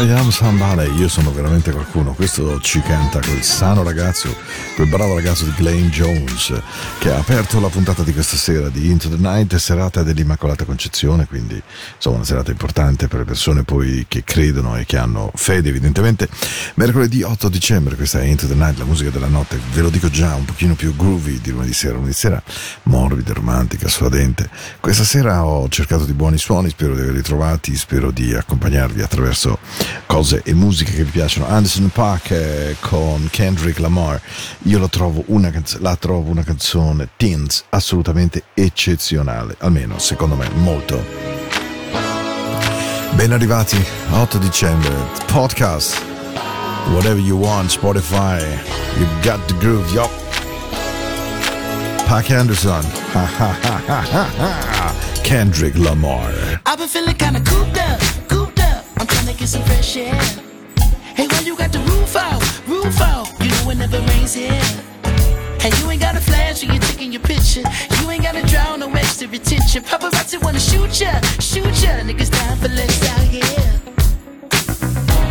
I am somebody? Io sono veramente qualcuno. Questo ci canta quel sano ragazzo, quel bravo ragazzo di Glenn Jones che ha aperto la puntata di questa sera di Into the Night, serata dell'Immacolata Concezione, quindi insomma una serata importante per le persone poi che credono e che hanno fede evidentemente. Mercoledì 8 dicembre, questa è Into the Night, la musica della notte, ve lo dico già, un pochino più groovy di lunedì sera, lunedì sera morbida, romantica, suadente. Questa sera ho cercato di buoni suoni, spero di averli trovati, spero di accompagnarvi attraverso cose e musiche che vi piacciono. Anderson Park eh, con Kendrick Lamar, io lo trovo una canz- la trovo una canzone teens assolutamente eccezionale, almeno secondo me molto. Ben arrivati, 8 dicembre, podcast, whatever you want, Spotify, you got the groove, yup. Pac Anderson, ha ha ha ha ha Kendrick Lamar. I've been feeling kinda cooped up, cooped up. I'm trying to get some fresh air. Hey, why you got the roof out, roof out? It never rains here. Hey, you ain't got a flash when you're taking your picture. You ain't gotta draw no extra attention. Paparazzi wanna shoot ya, shoot ya. Niggas down for less out here.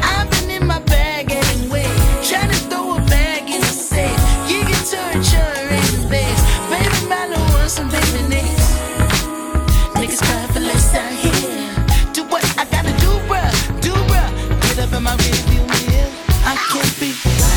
I've been in my bag anyway, trying to throw a bag in the safe. You can turn insurance base. Baby, man, I want some baby names. Niggas crying for less out here. Do what I gotta do, bruh, do bruh. Get up in my rearview mirror. I can't be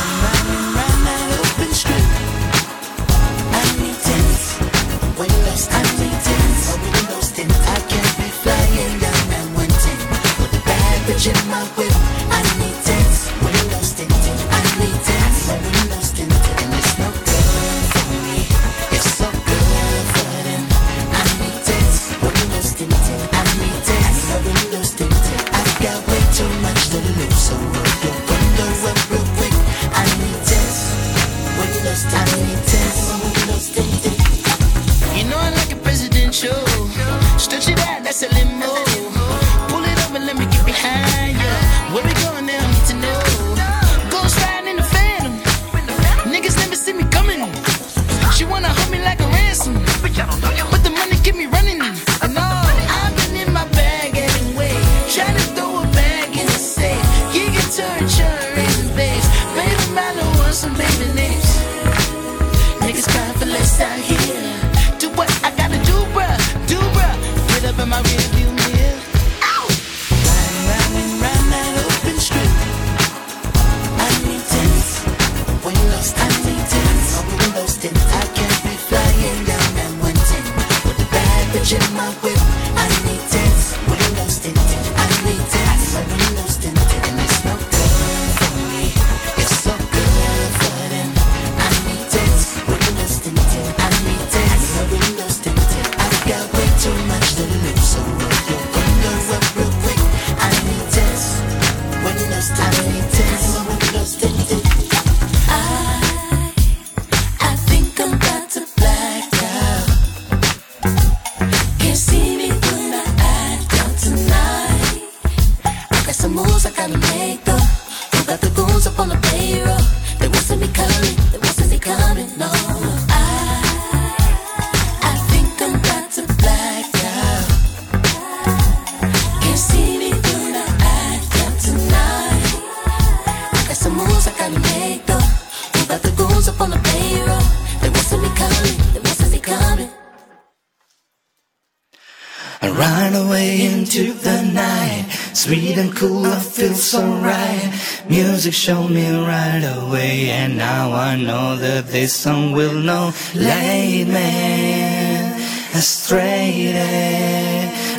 music showed me right away And now I know that this song will not lead me astray.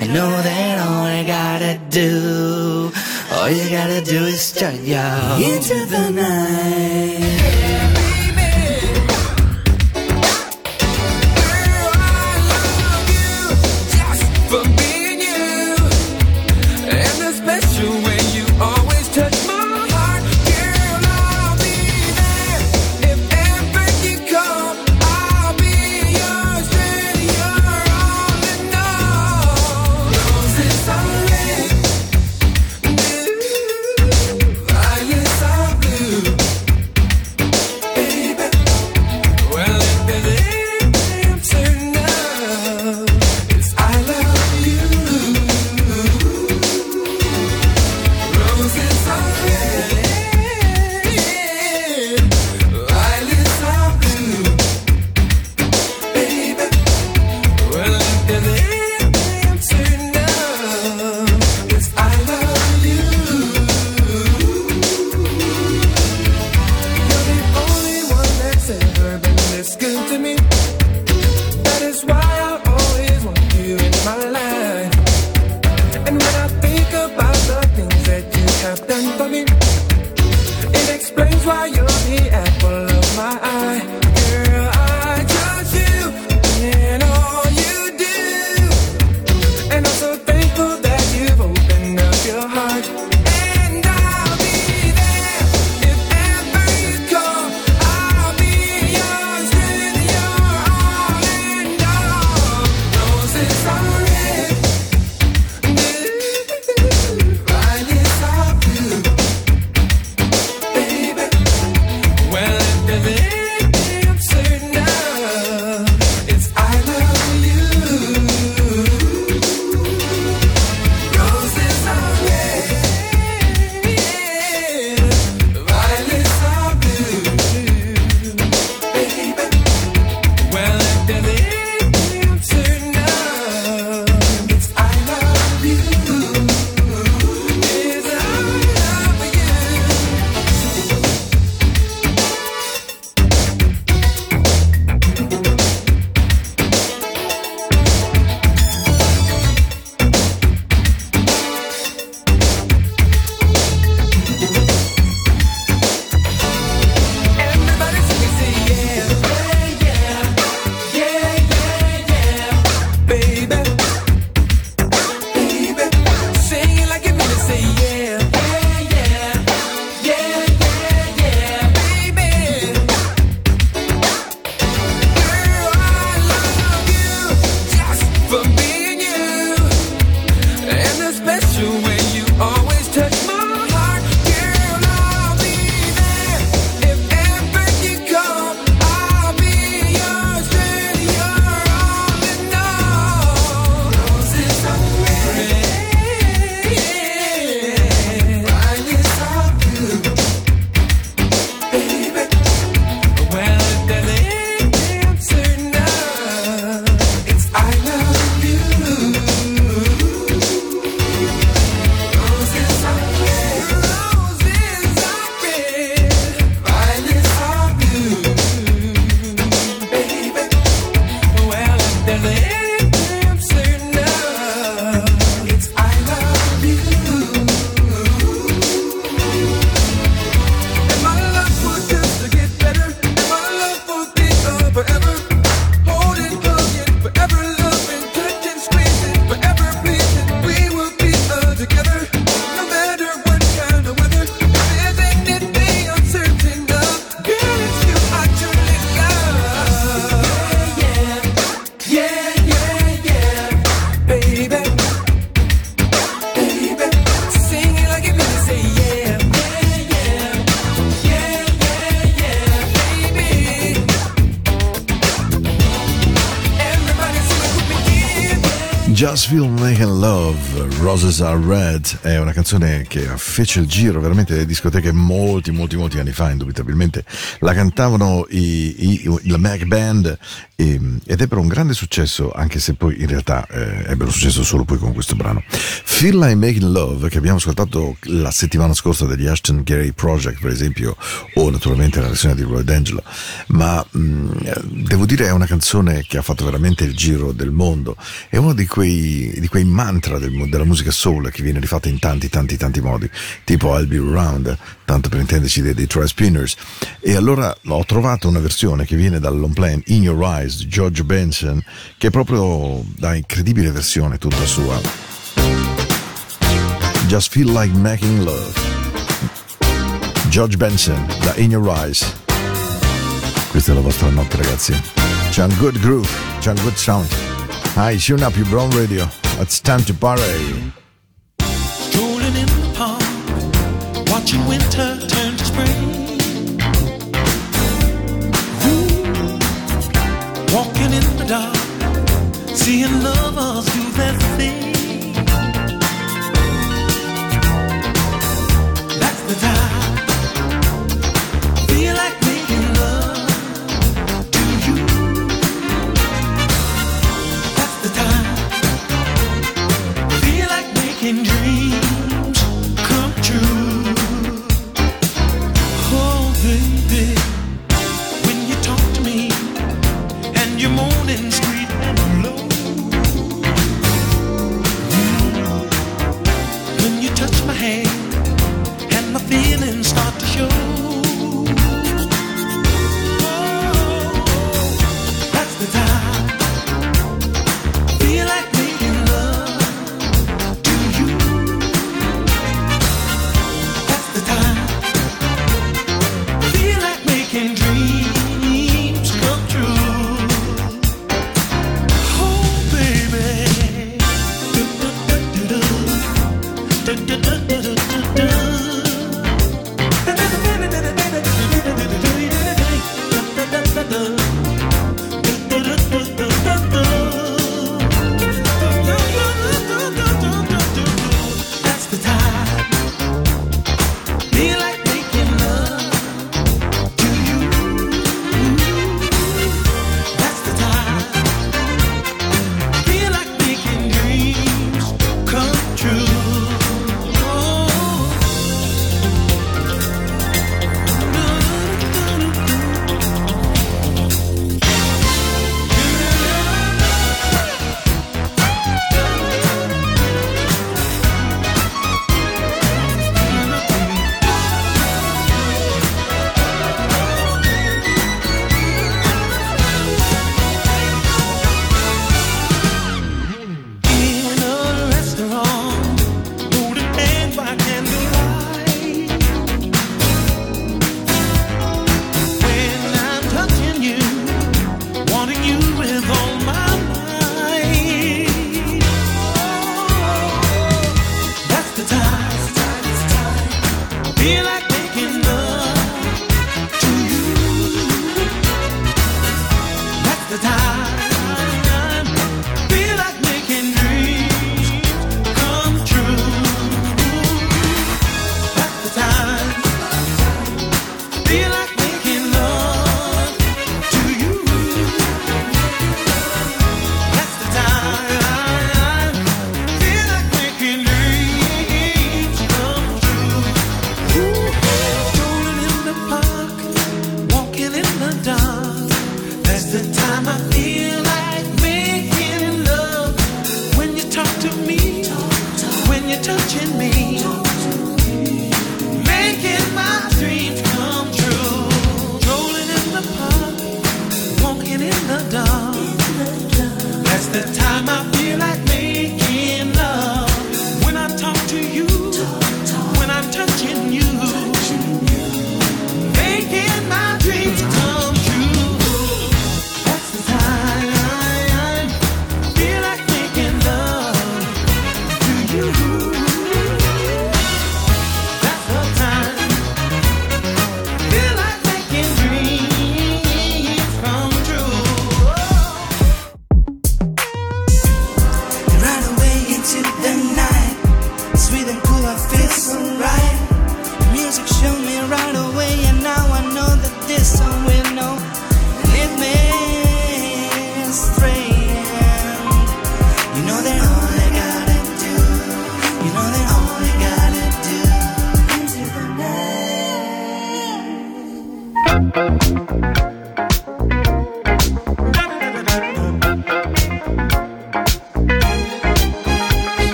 I know that all I gotta do All you gotta do is turn your Into the night. Are Red, è una canzone che fece il giro veramente delle discoteche molti, molti, molti anni fa, indubitabilmente. La cantavano i, i, la Mac Band e, ed ebbero un grande successo, anche se poi in realtà eh, ebbero successo solo poi con questo brano. Feel Like Making Love, che abbiamo ascoltato la settimana scorsa degli Ashton Gary Project, per esempio, o naturalmente la versione di Roy D'Angelo, ma mh, devo dire è una canzone che ha fatto veramente il giro del mondo. È uno di quei, di quei mantra del, della musica soul che viene rifatta in tanti, tanti, tanti modi, tipo I'll Be Around, tanto per intenderci dei, dei Tri Spinners. E allora ho trovato una versione che viene dal long play In Your Eyes di George Benson, che è proprio da incredibile versione tutta sua. Just Feel Like Making Love. George Benson da In Your Eyes. Questa è la vostra notte, ragazzi. C'è un good groove, c'è un good sound. Hi, tune up your brown radio. It's time to party. Watching winter turn to spring. Ooh, walking in the dark, seeing lovers do their thing.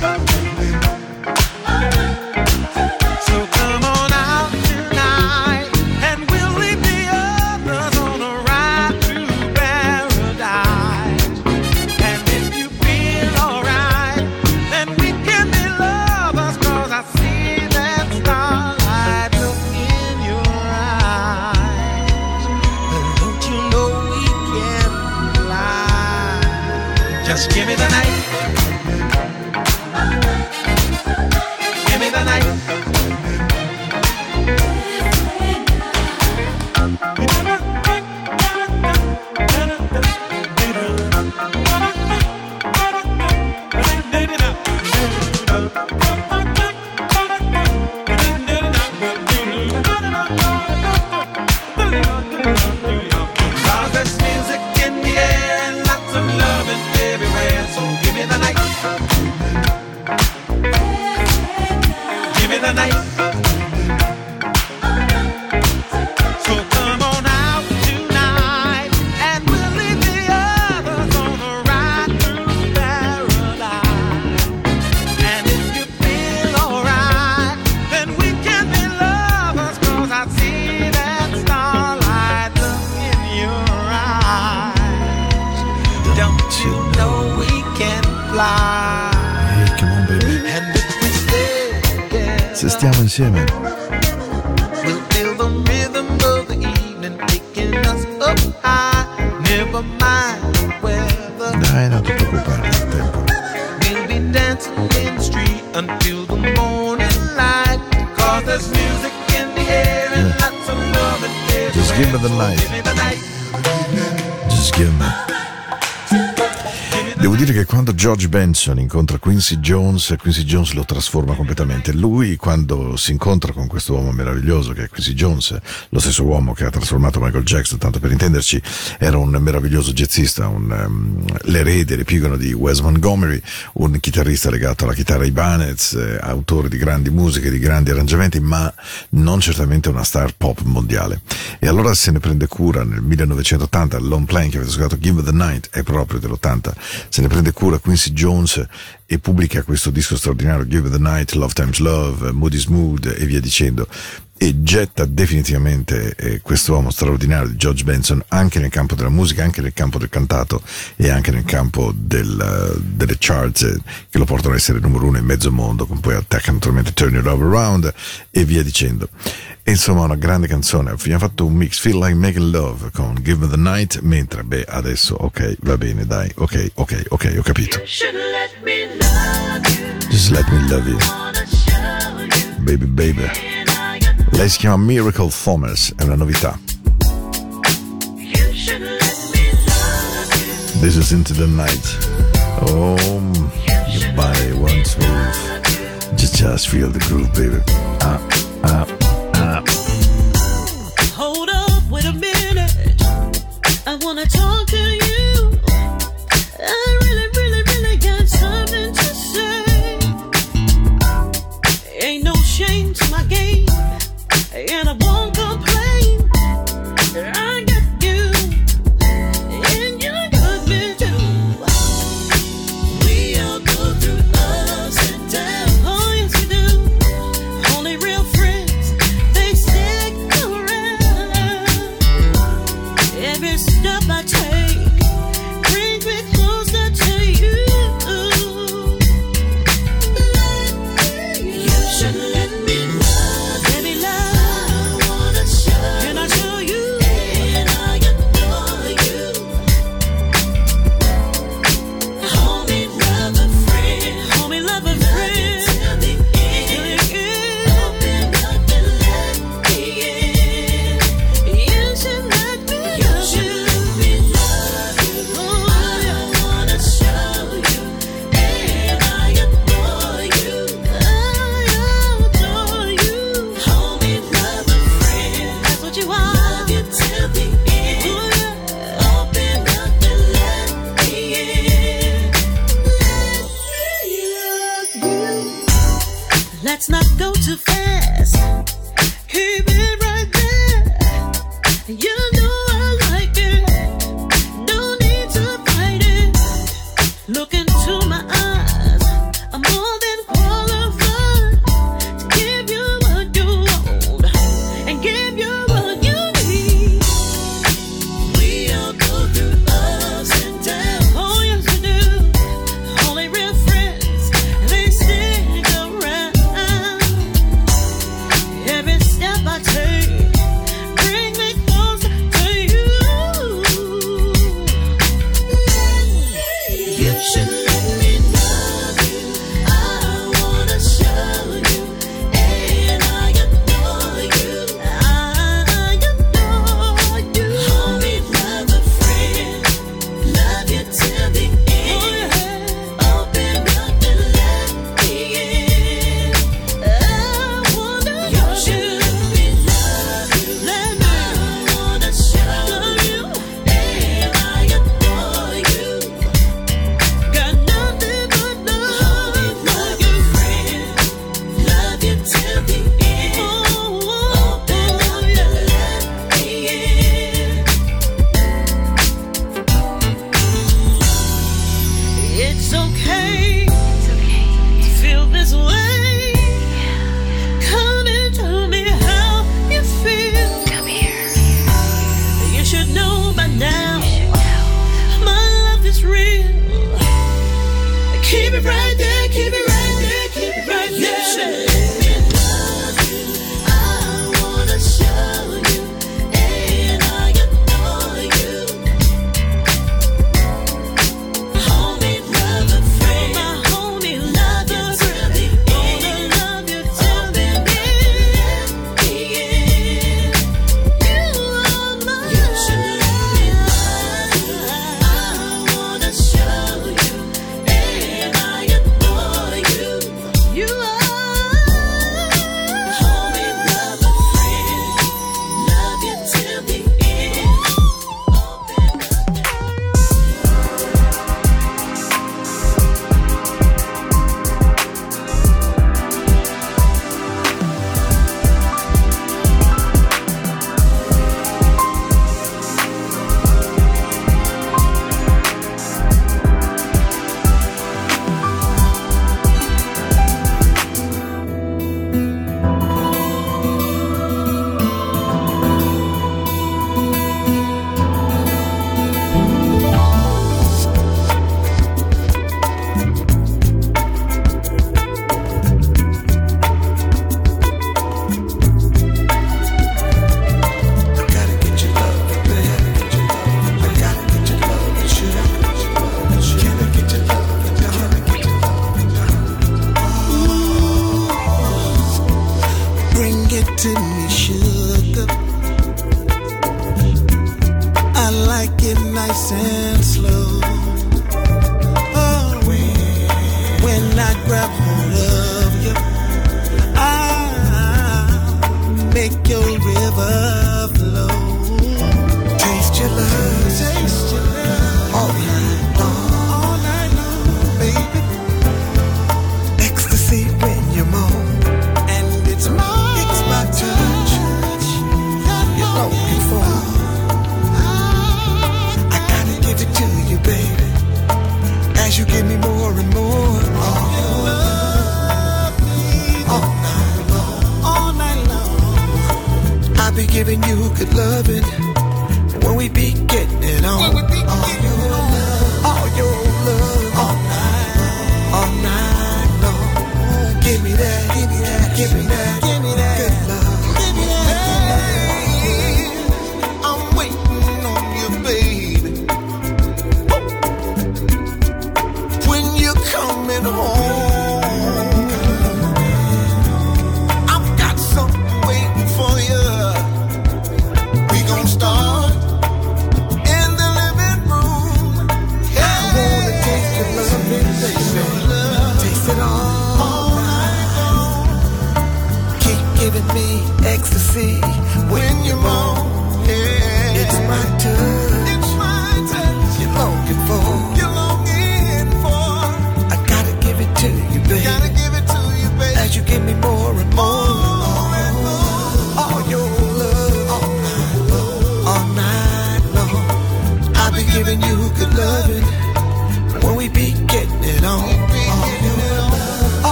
Me give me the So night. Give me the night. Just give me. Devo dire che quando George Benson incontra Quincy Jones, Quincy Jones lo trasforma completamente. Lui, quando si incontra con questo uomo meraviglioso che è Quincy Jones, lo stesso uomo che ha trasformato Michael Jackson, tanto per intenderci, era un meraviglioso jazzista, un, um, l'erede, l'epigono di Wes Montgomery, un chitarrista legato alla chitarra Ibanez, eh, autore di grandi musiche, di grandi arrangiamenti, ma non certamente una star pop mondiale. E allora se ne prende cura nel 1980, il long playing che avete ascoltato, Give the Night, è proprio dell'80, se ne prende cura Quincy Jones e pubblica questo disco straordinario, Give the Night, Love Times Love, Moody's Mood e via dicendo. E getta definitivamente eh, questo uomo straordinario di George Benson anche nel campo della musica, anche nel campo del cantato e anche nel campo del, eh, delle charts eh, che lo portano a essere numero uno in mezzo mondo, con poi attacca naturalmente Turn It Over Around e via dicendo. E insomma una grande canzone, abbiamo fatto un mix, Feel Like Making Love con Give Me The Night, mentre beh adesso ok, va bene dai, ok, ok, ok, ho capito. Just let me love you, baby baby. Lei si chiama Miracle Thomas, è una novità. This is Into the Night. Oh, your body wants move. Just, just feel the groove, baby. Ah, ah, ah. Hold up, wait a minute. I wanna talk to and I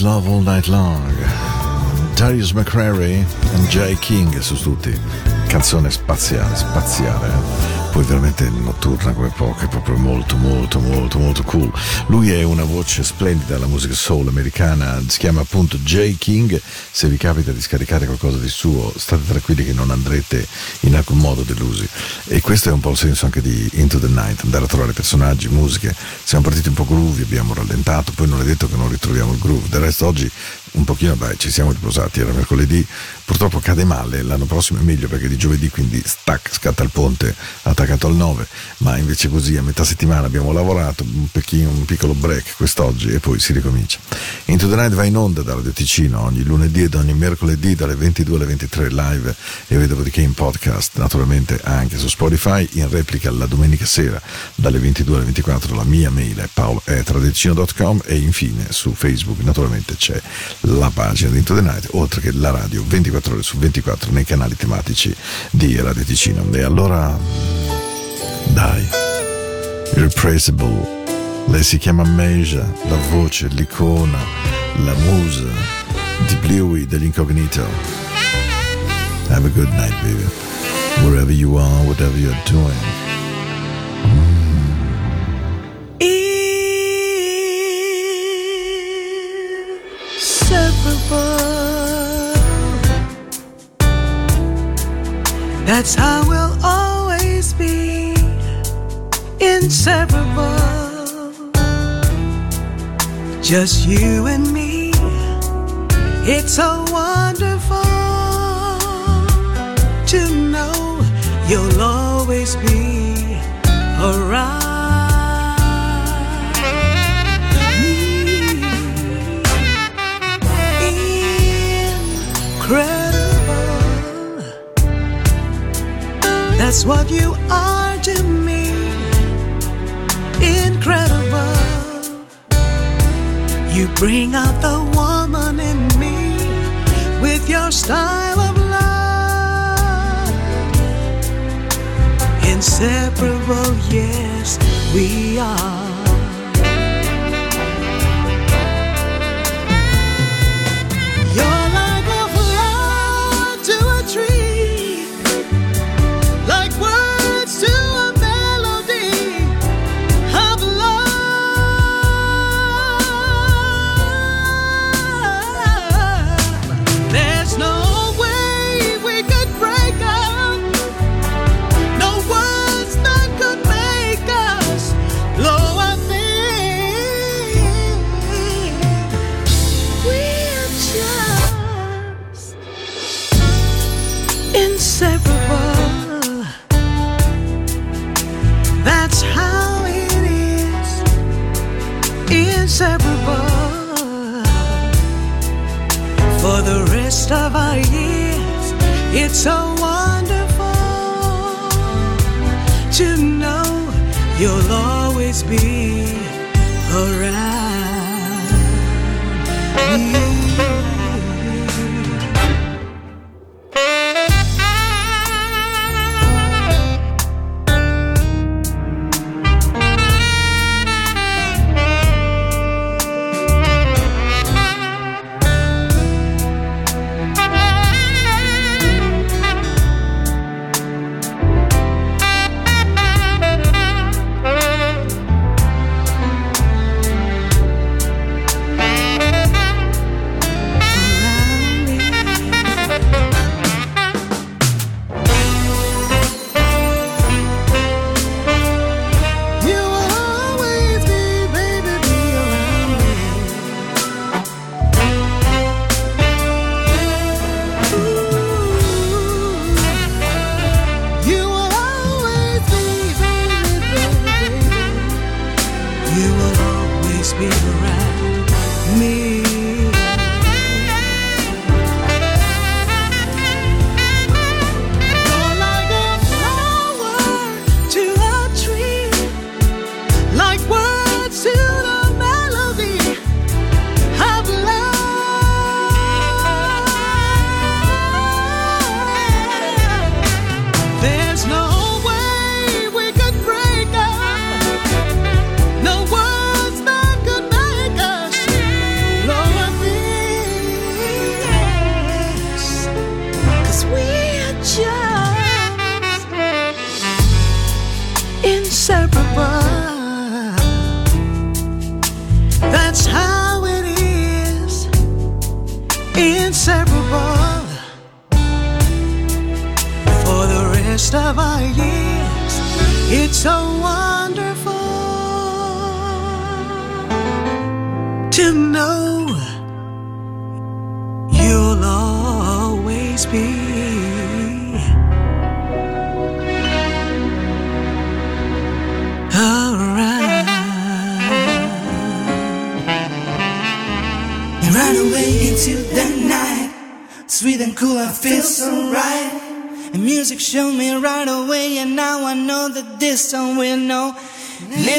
Love, All Night Long. Darius McCrary e Jay King su tutti. Canzone spaziale, spaziale. Poi veramente notturna come poche, proprio molto, molto, molto, molto cool. Lui è una voce splendida alla musica soul americana, si chiama appunto Jay King. Se vi capita di scaricare qualcosa di suo, state tranquilli che non andrete in alcun modo delusi. E questo è un po' il senso anche di Into the Night, andare a trovare personaggi, musiche. Siamo partiti un po' groovy, abbiamo rallentato, poi non è detto che non ritroviamo il groove. Del resto oggi un pochino, beh, ci siamo riposati, era mercoledì, purtroppo cade male, l'anno prossimo è meglio perché di giovedì quindi stack, scatta il ponte attaccato al 9, ma invece così a metà settimana abbiamo lavorato, un, pechino, un piccolo break quest'oggi e poi si ricomincia. Into the Night va in onda da Radio Ticino ogni lunedì ed ogni mercoledì dalle 22 alle 23 live e poi dopodiché in podcast, naturalmente anche su Spotify, in replica la domenica sera dalle 22 alle 24 la mia mail è paolo.tradicino.com e infine su Facebook naturalmente c'è la pagina di Into the Night, oltre che la radio 24 ore su 24 nei canali tematici di Radio Ticino. E allora, dai, Irrepressible, lei si chiama Meja, la voce, l'icona, la musa di Bluey degli Incognito. Have a good night, baby. Wherever you are, whatever you're doing. inseparable. That's how we'll always be inseparable. Just you and me. It's so wonderful to know you'll always be around. That's what you are bring out the woman in me with your style of love. Inseparable, yes, we are.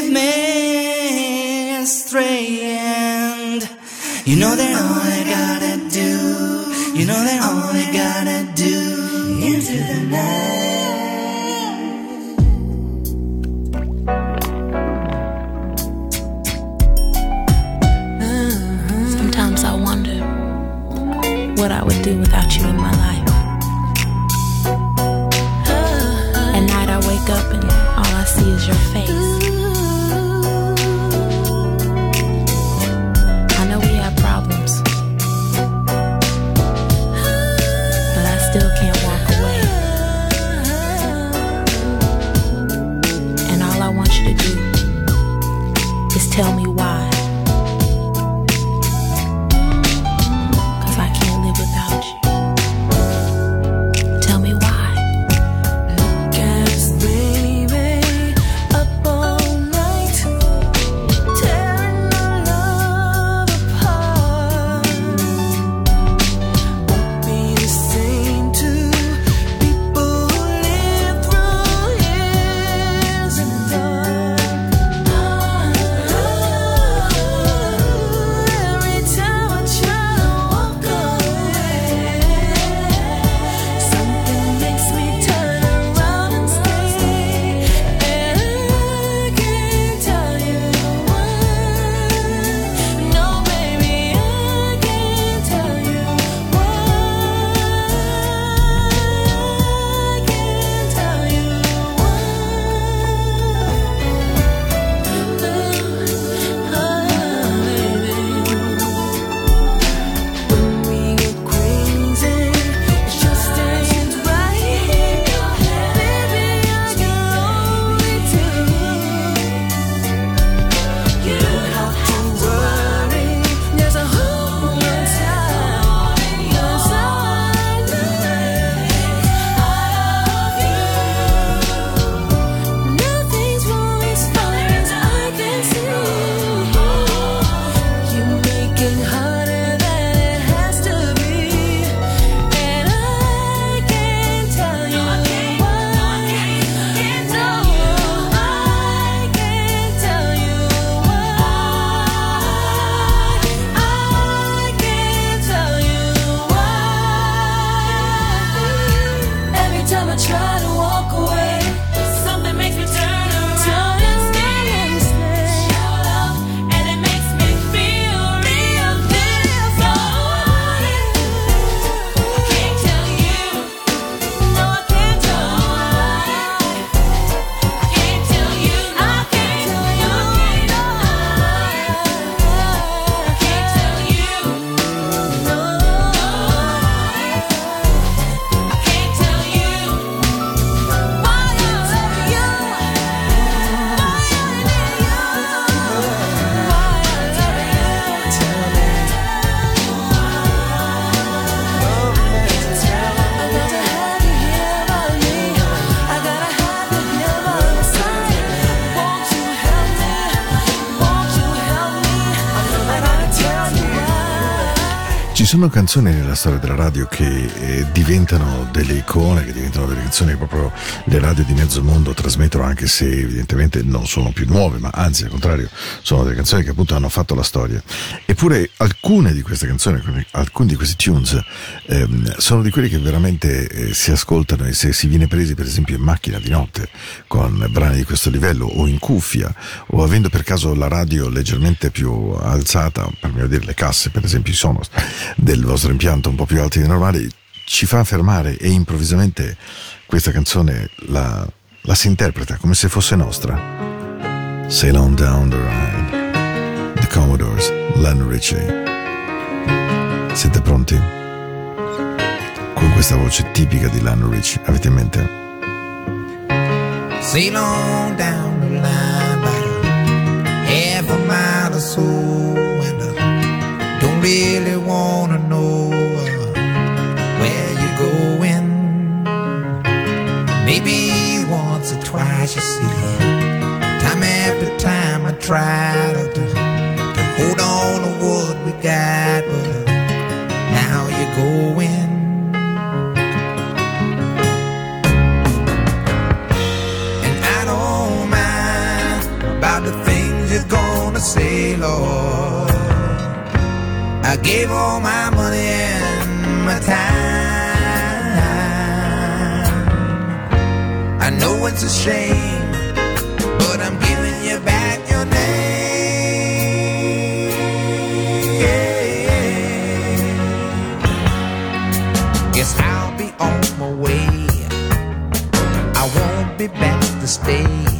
lead me and you know that all I gotta do, you know that all I gotta do into the night. Sometimes I wonder what I would do without you in my life. At night I wake up and all I see is your face. Sono canzoni nella storia della radio che eh, diventano delle icone, che diventano delle canzoni che proprio le radio di mezzo mondo trasmettono anche se evidentemente non sono più nuove, ma anzi al contrario sono delle canzoni che appunto hanno fatto la storia. Eppure alcune di queste canzoni, alcuni- di questi tunes ehm, sono di quelli che veramente eh, si ascoltano e se si viene presi per esempio in macchina di notte con brani di questo livello o in cuffia o avendo per caso la radio leggermente più alzata, per meglio dire le casse per esempio i sonos del vostro impianto un po' più alti di normali, ci fa fermare e improvvisamente questa canzone la, la si interpreta come se fosse nostra. Sail on down the ride. Commodores, Len Ritchie. Siete pronti? Con questa voce tipica di Lionel Ritchie, avete in mente? Sail on down the line a half a mile or so, and I don't really wanna know uh, where you're going. Maybe once or twice, you see, time after time I try gave all my money and my time. I know it's a shame, but I'm giving you back your name. Guess I'll be on my way. I won't be back to stay.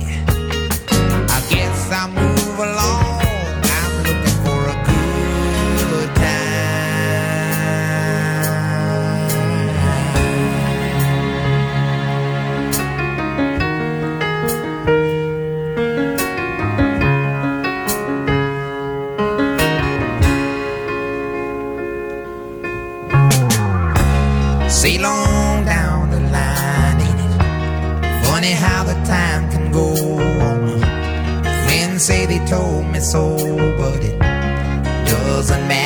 Told me so, but it doesn't matter.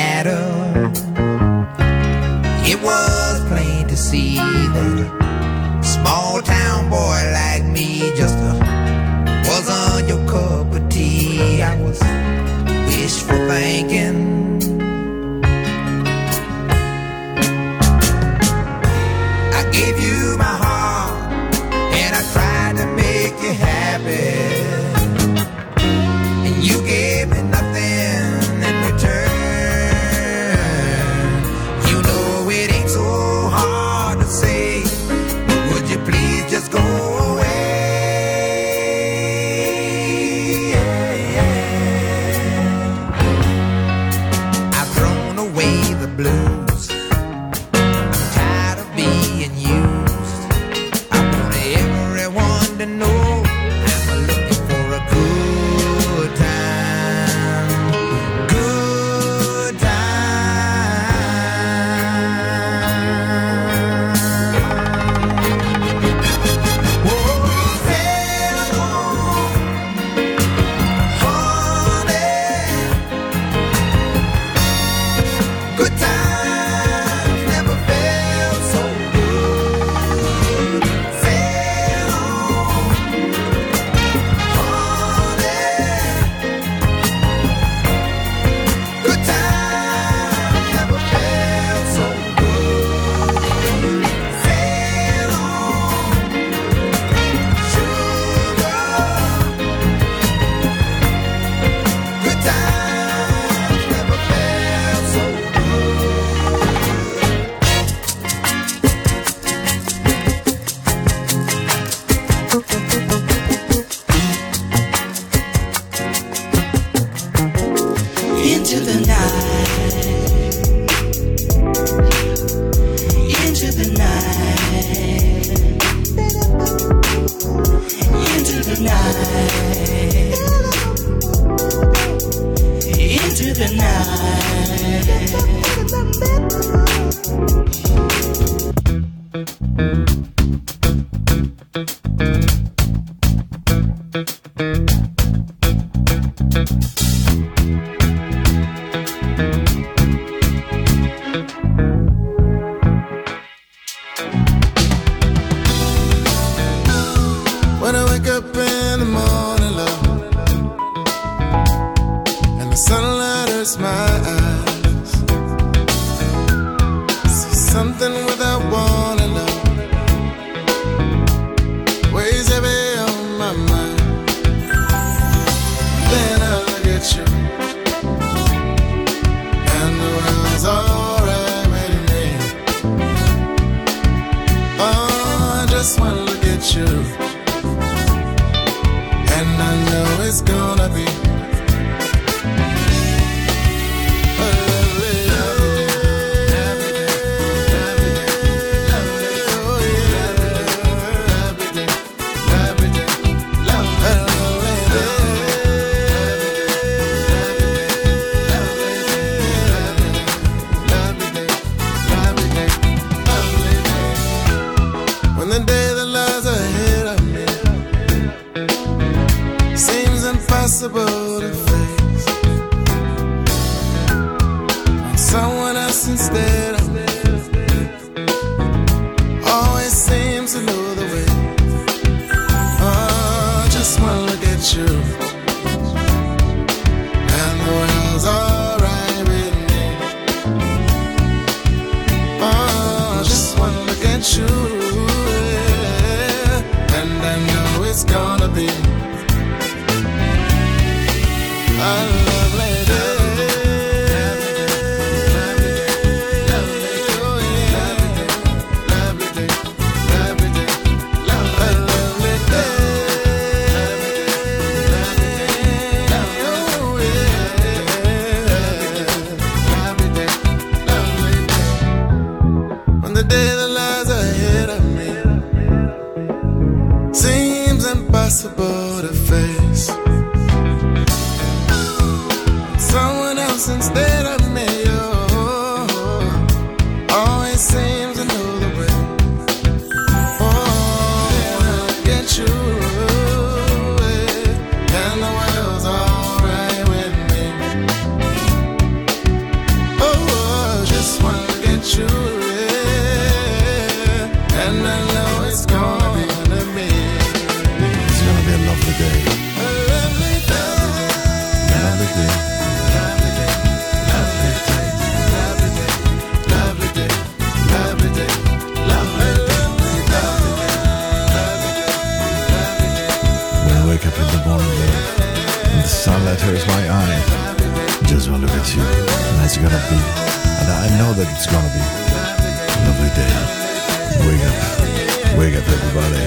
Break It Everybody.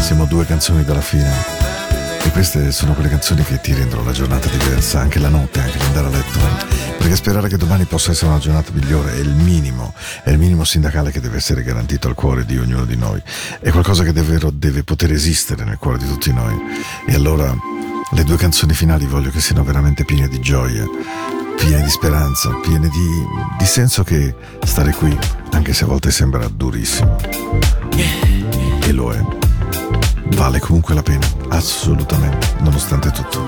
Siamo due canzoni dalla fine. E queste sono quelle canzoni che ti rendono la giornata diversa, anche la notte, anche l'andare a letto, perché sperare che domani possa essere una giornata migliore è il minimo, è il minimo sindacale che deve essere garantito al cuore di ognuno di noi, è qualcosa che davvero deve poter esistere nel cuore di tutti noi. E allora... Le due canzoni finali voglio che siano veramente piene di gioia, piene di speranza, piene di, di senso che stare qui, anche se a volte sembra durissimo, e lo è, vale comunque la pena, assolutamente, nonostante tutto.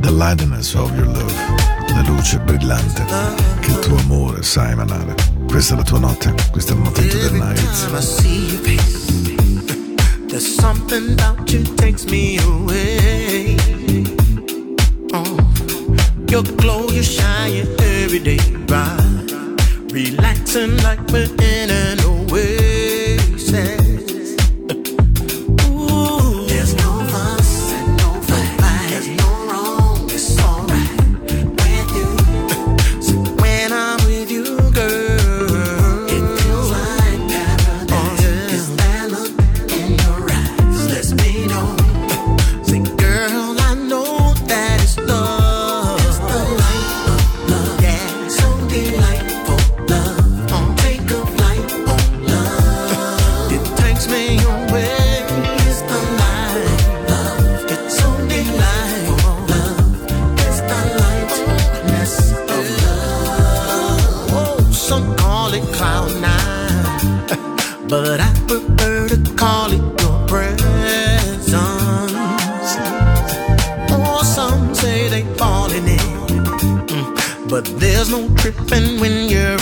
The lightness of your love, la luce brillante che il tuo amore sa emanare. Questa è la tua notte, questa è la notte del night. There's something about you takes me away. Oh your glow, you're shining every day by. Relaxing like we're in an oasis. There's no tripping when you're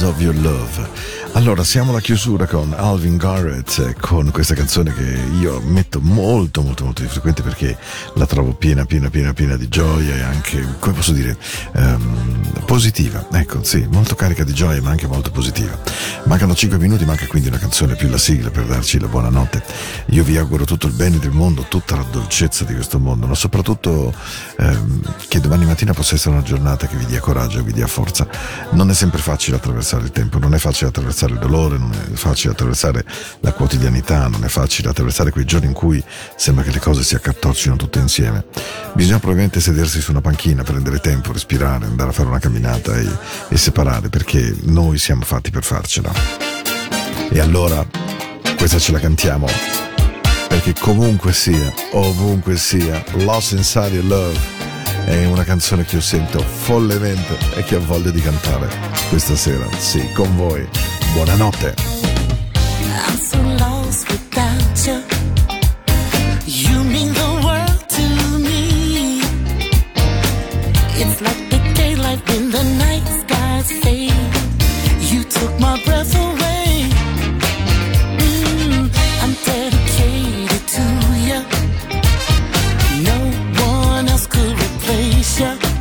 of Your Love. Allora, siamo alla chiusura con Alvin Garrett, eh, con questa canzone che io metto molto, molto, molto di frequente perché la trovo piena, piena, piena, piena di gioia e anche, come posso dire, ehm, positiva. Ecco, sì, molto carica di gioia ma anche molto positiva. Mancano 5 minuti, manca quindi una canzone più la sigla per darci la buonanotte. Io vi auguro tutto il bene del mondo, tutta la dolcezza di questo mondo, ma soprattutto ehm, che domani mattina possa essere una giornata che vi dia coraggio, vi dia forza. Non è sempre facile attraversare il tempo, non è facile attraversare il dolore, non è facile attraversare la quotidianità, non è facile attraversare quei giorni in cui sembra che le cose si accartoccino tutte insieme. Bisogna probabilmente sedersi su una panchina, prendere tempo, respirare, andare a fare una camminata e, e separare, perché noi siamo fatti per farcela. E allora, questa ce la cantiamo, perché comunque sia, ovunque sia, Lost Inside Your Love è una canzone che io sento follemente e che ho voglia di cantare questa sera, sì, con voi. Buonanotte. I'm so lost without you. You mean the world to me. It's like the daylight the night. You took my breath away. Mm, I'm dedicated to you. No one else could replace you. You